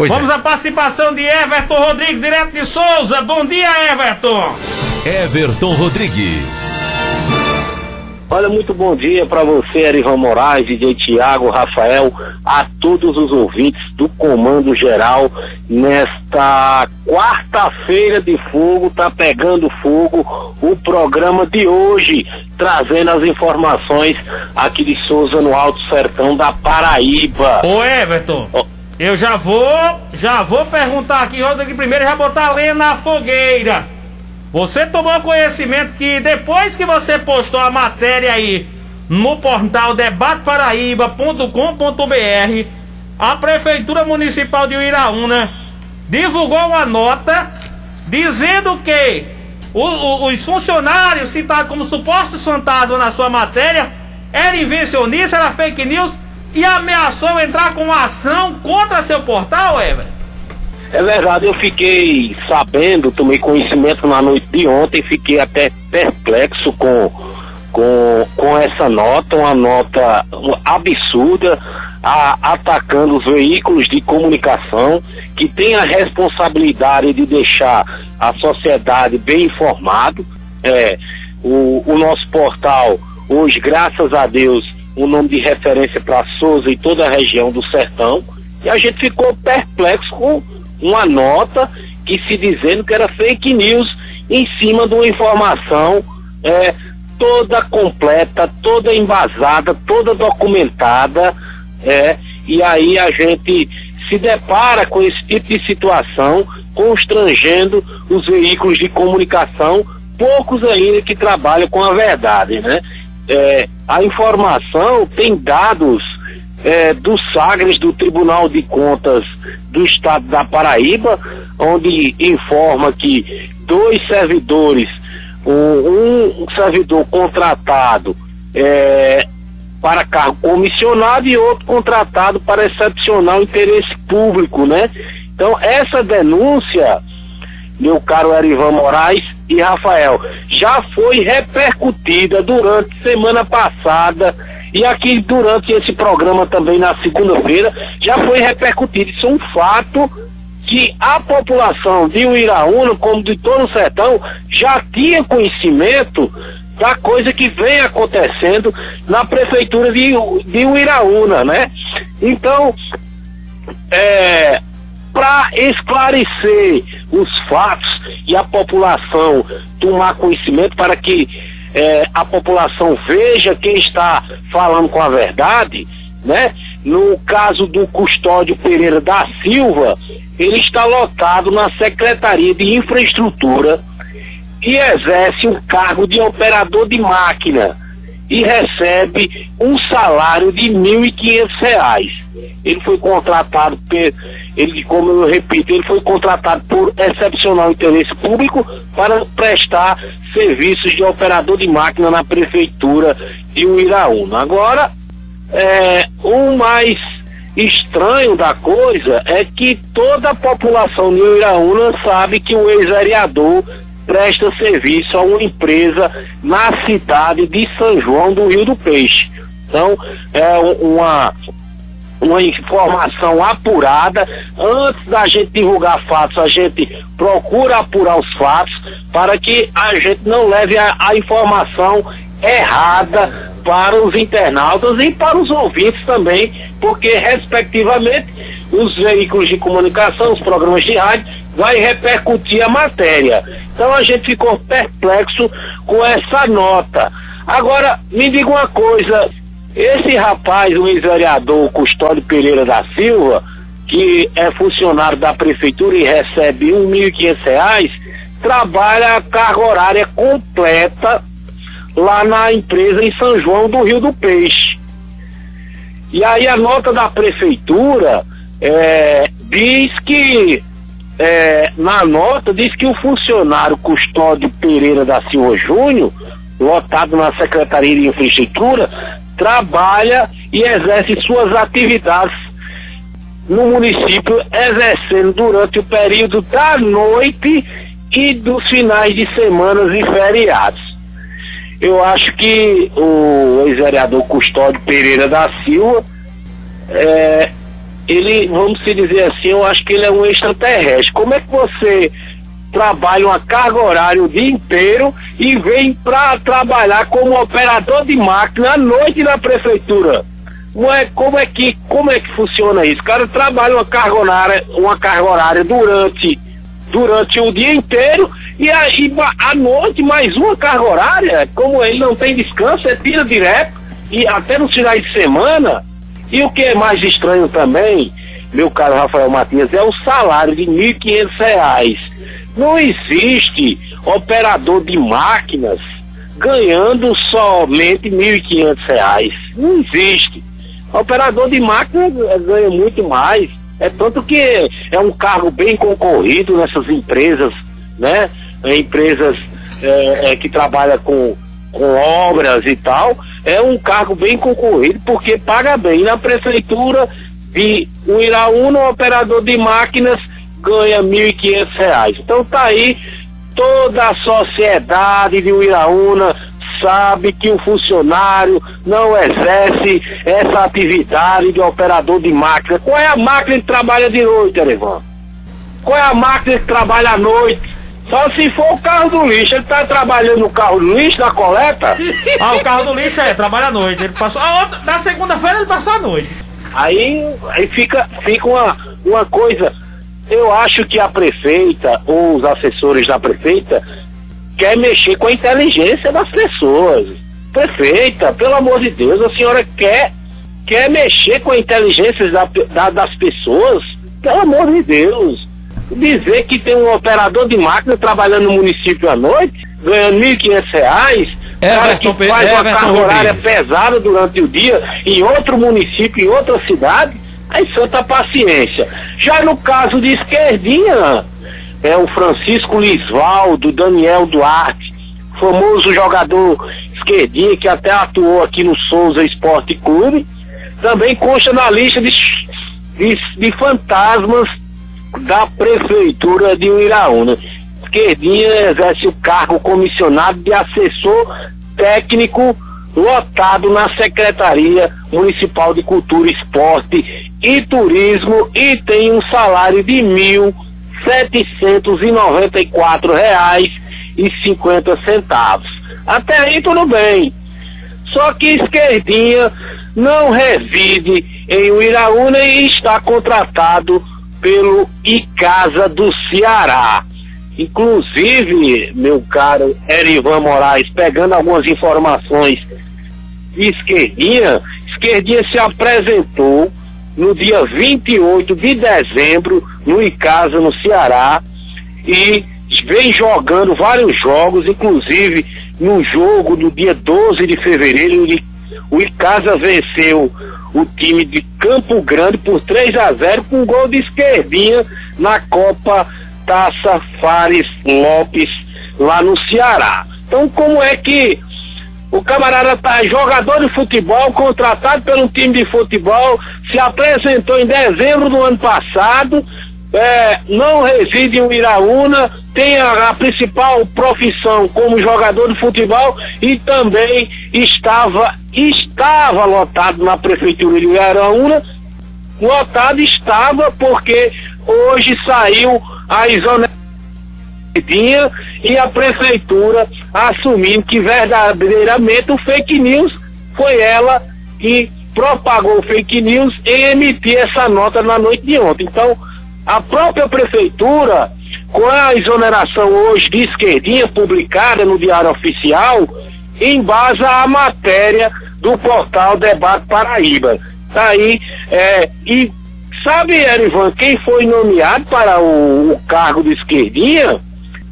Pois Vamos é. à participação de Everton Rodrigues, direto de Souza. Bom dia, Everton. Everton Rodrigues. Olha, muito bom dia para você, Erivan Moraes, DJ Tiago, Rafael, a todos os ouvintes do Comando Geral. Nesta quarta-feira de fogo, tá pegando fogo o programa de hoje, trazendo as informações aqui de Souza, no Alto Sertão da Paraíba. Ô, Everton. Ó. Eu já vou, já vou perguntar aqui, Rodrigo, primeiro já botar a lenha na fogueira. Você tomou conhecimento que depois que você postou a matéria aí no portal debateparaíba.com.br, a Prefeitura Municipal de Uiraúna divulgou uma nota dizendo que o- o- os funcionários citados como supostos fantasmas na sua matéria eram invencionistas, era fake news e ameaçou entrar com ação contra seu portal, Everton? É verdade, eu fiquei sabendo, tomei conhecimento na noite de ontem, fiquei até perplexo com, com, com essa nota, uma nota absurda, a- atacando os veículos de comunicação que têm a responsabilidade de deixar a sociedade bem informado. É, o, o nosso portal, hoje, graças a Deus, o nome de referência para Souza e toda a região do Sertão, e a gente ficou perplexo com uma nota que se dizendo que era fake news em cima de uma informação é, toda completa, toda embasada, toda documentada, é, e aí a gente se depara com esse tipo de situação, constrangendo os veículos de comunicação, poucos ainda que trabalham com a verdade, né? É, a informação tem dados é, do Sagres do Tribunal de Contas do Estado da Paraíba, onde informa que dois servidores, um, um servidor contratado é, para cargo comissionado e outro contratado para excepcional interesse público, né? Então, essa denúncia, meu caro Erivan Moraes e Rafael, já foi repercutida durante semana passada e aqui durante esse programa também na segunda-feira já foi repercutido. Isso é um fato que a população de Uiraúna, como de todo o sertão, já tinha conhecimento da coisa que vem acontecendo na prefeitura de, de Uiraúna, né? Então, é, para esclarecer os fatos e a população tomar conhecimento para que é, a população veja quem está falando com a verdade, né? No caso do Custódio Pereira da Silva, ele está lotado na Secretaria de Infraestrutura e exerce o cargo de operador de máquina e recebe um salário de R$ 1.500. Ele foi contratado, ele, como eu repito, ele foi contratado por excepcional interesse público para prestar serviços de operador de máquina na prefeitura de Uiraúna. Agora, é, o mais estranho da coisa é que toda a população de Uiraúna sabe que o ex-vereador presta serviço a uma empresa na cidade de São João do Rio do Peixe. Então, é uma, uma informação apurada. Antes da gente divulgar fatos, a gente procura apurar os fatos para que a gente não leve a, a informação errada para os internautas e para os ouvintes também, porque, respectivamente, os veículos de comunicação, os programas de rádio, vai repercutir a matéria. Então a gente ficou perplexo com essa nota. Agora, me diga uma coisa, esse rapaz, o ex-vereador Custódio Pereira da Silva, que é funcionário da prefeitura e recebe R$ 1.500, trabalha a carga horária completa lá na empresa em São João do Rio do Peixe. E aí a nota da prefeitura é, diz que é, na nota diz que o funcionário Custódio Pereira da Silva Júnior, lotado na Secretaria de Infraestrutura, trabalha e exerce suas atividades no município, exercendo durante o período da noite e dos finais de semanas e feriados. Eu acho que o ex-vereador Custódio Pereira da Silva é, ele, vamos se dizer assim, eu acho que ele é um extraterrestre. Como é que você trabalha uma carga horária o dia inteiro e vem para trabalhar como operador de máquina à noite na prefeitura? Como é, como é que como é que funciona isso? O cara trabalha uma carga horária, uma carga horária durante durante o dia inteiro e aí à noite mais uma carga horária, como ele não tem descanso, é tira direto e até nos finais de semana. E o que é mais estranho também, meu caro Rafael Matias, é o salário de R$ 1.500. Não existe operador de máquinas ganhando somente R$ 1.500. Não existe. Operador de máquina ganha muito mais. É tanto que é um cargo bem concorrido nessas empresas, né? Empresas é, é, que trabalham com, com obras e tal. É um cargo bem concorrido porque paga bem. Na prefeitura de Uiraúna, um operador de máquinas ganha R$ 1.500. Então tá aí toda a sociedade de Uiraúna sabe que o funcionário não exerce essa atividade de operador de máquina. Qual é a máquina que trabalha de noite, Erevan? Qual é a máquina que trabalha à noite? Só se for o carro do lixo. Ele está trabalhando no carro do lixo, na coleta? ah, o carro do lixo é, trabalha à noite. Ele passou. Ah, outra, na segunda-feira ele passou à noite. Aí, aí fica, fica uma, uma coisa. Eu acho que a prefeita ou os assessores da prefeita quer mexer com a inteligência das pessoas. Prefeita, pelo amor de Deus, a senhora quer, quer mexer com a inteligência da, da, das pessoas? Pelo amor de Deus. Dizer que tem um operador de máquina trabalhando no município à noite, ganhando R$ 1.500, é, cara que faz é, uma carga horária pesada durante o dia em outro município, em outra cidade, aí santa paciência. Já no caso de esquerdinha, é o Francisco Lisvaldo, Daniel Duarte, famoso jogador esquerdinho que até atuou aqui no Souza Esporte Clube, também consta na lista de, de, de fantasmas da prefeitura de Uiraúna. Esquerdinha exerce o cargo comissionado de assessor técnico lotado na Secretaria Municipal de Cultura, Esporte e Turismo e tem um salário de mil setecentos e noventa e quatro reais e cinquenta centavos. Até aí tudo bem. Só que esquerdinha não reside em Uiraúna e está contratado pelo Icasa do Ceará. Inclusive, meu caro Erivan Moraes, pegando algumas informações. De esquerdinha, esquerdinha se apresentou no dia 28 de dezembro no Icasa, no Ceará, e vem jogando vários jogos, inclusive no jogo do dia 12 de fevereiro, o Icasa venceu o time de Campo Grande por 3 a 0 com um gol de esquerdinha na Copa Taça Fares Lopes lá no Ceará. Então como é que o camarada tá jogador de futebol, contratado pelo time de futebol, se apresentou em dezembro do ano passado, é, não reside em Iraúna, tem a, a, principal profissão como jogador de futebol e também estava, estava lotado na prefeitura de Iraúna, lotado estava porque hoje saiu a exoneração e a prefeitura assumindo que verdadeiramente o fake news foi ela que propagou fake news em emitir essa nota na noite de ontem. Então, a própria prefeitura, com a exoneração hoje de esquerdinha publicada no Diário Oficial, embasa a matéria do portal Debate Paraíba. Tá aí, é, e sabe, Erivan, quem foi nomeado para o, o cargo de esquerdinha?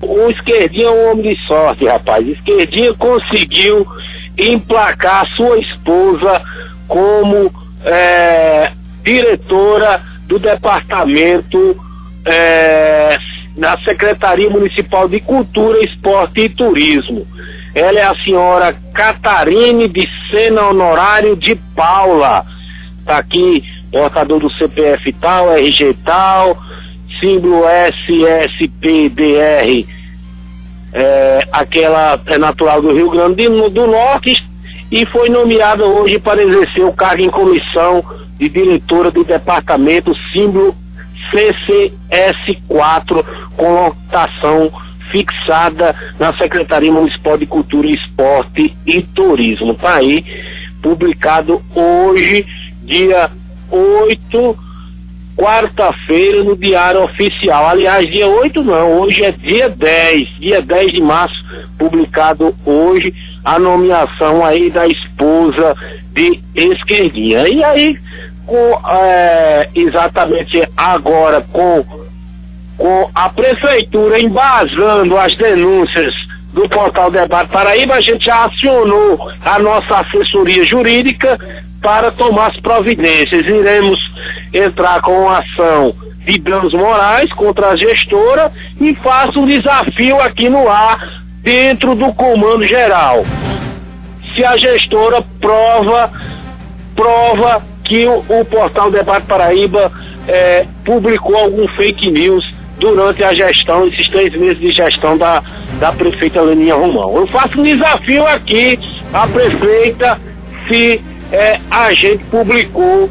O Esquerdinha é um homem de sorte, rapaz. Esquerdinha conseguiu emplacar sua esposa como é, diretora do departamento é, da Secretaria Municipal de Cultura, Esporte e Turismo. Ela é a senhora Catarine de Sena Honorário de Paula. Tá aqui, portador do CPF tal, RG tal, símbolo SSPDR, é, aquela é natural do Rio Grande do Norte e foi nomeada hoje para exercer o cargo em comissão de diretora do departamento símbolo CCS4 com lotação fixada na Secretaria Municipal de Cultura, Esporte e Turismo. Tá aí, publicado hoje, dia 8, quarta-feira, no Diário Oficial. Aliás, dia 8 não, hoje é dia 10, dia 10 de março, publicado hoje a nomeação aí da esposa de Esquerdinha. E aí, com, é, exatamente agora com, com a prefeitura embasando as denúncias do portal Debate Paraíba, a gente já acionou a nossa assessoria jurídica para tomar as providências. Iremos entrar com ação de danos morais contra a gestora e faço um desafio aqui no ar dentro do comando geral. Se a gestora prova, prova que o, o portal Debate Paraíba é, publicou algum fake news durante a gestão, esses três meses de gestão da, da prefeita Leninha Romão. Eu faço um desafio aqui à prefeita se é, a gente publicou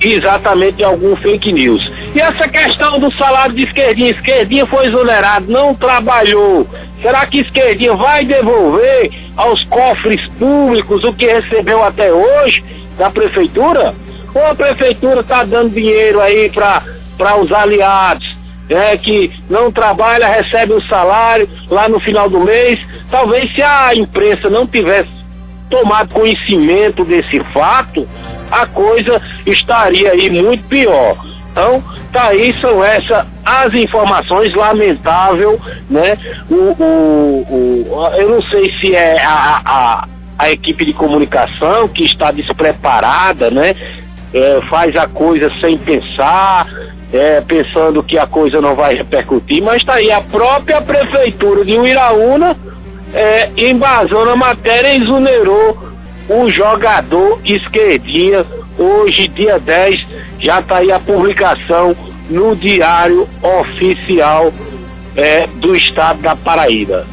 exatamente algum fake news. E essa questão do salário de esquerdinha, esquerdinha foi exonerado, não trabalhou. Será que esquerdinha vai devolver aos cofres públicos o que recebeu até hoje da prefeitura? Ou a prefeitura está dando dinheiro aí para os aliados, né, que não trabalha, recebe um salário lá no final do mês? Talvez se a imprensa não tivesse tomado conhecimento desse fato, a coisa estaria aí muito pior. Então, tá aí, são essas as informações, lamentável, né? O, o, o, eu não sei se é a, a, a equipe de comunicação que está despreparada, né? É, faz a coisa sem pensar, é, pensando que a coisa não vai repercutir, mas está aí a própria prefeitura de Uiraúna é, embasou na matéria e exonerou o jogador esquerdinha. Hoje, dia 10, já está aí a publicação no Diário Oficial é, do Estado da Paraíba.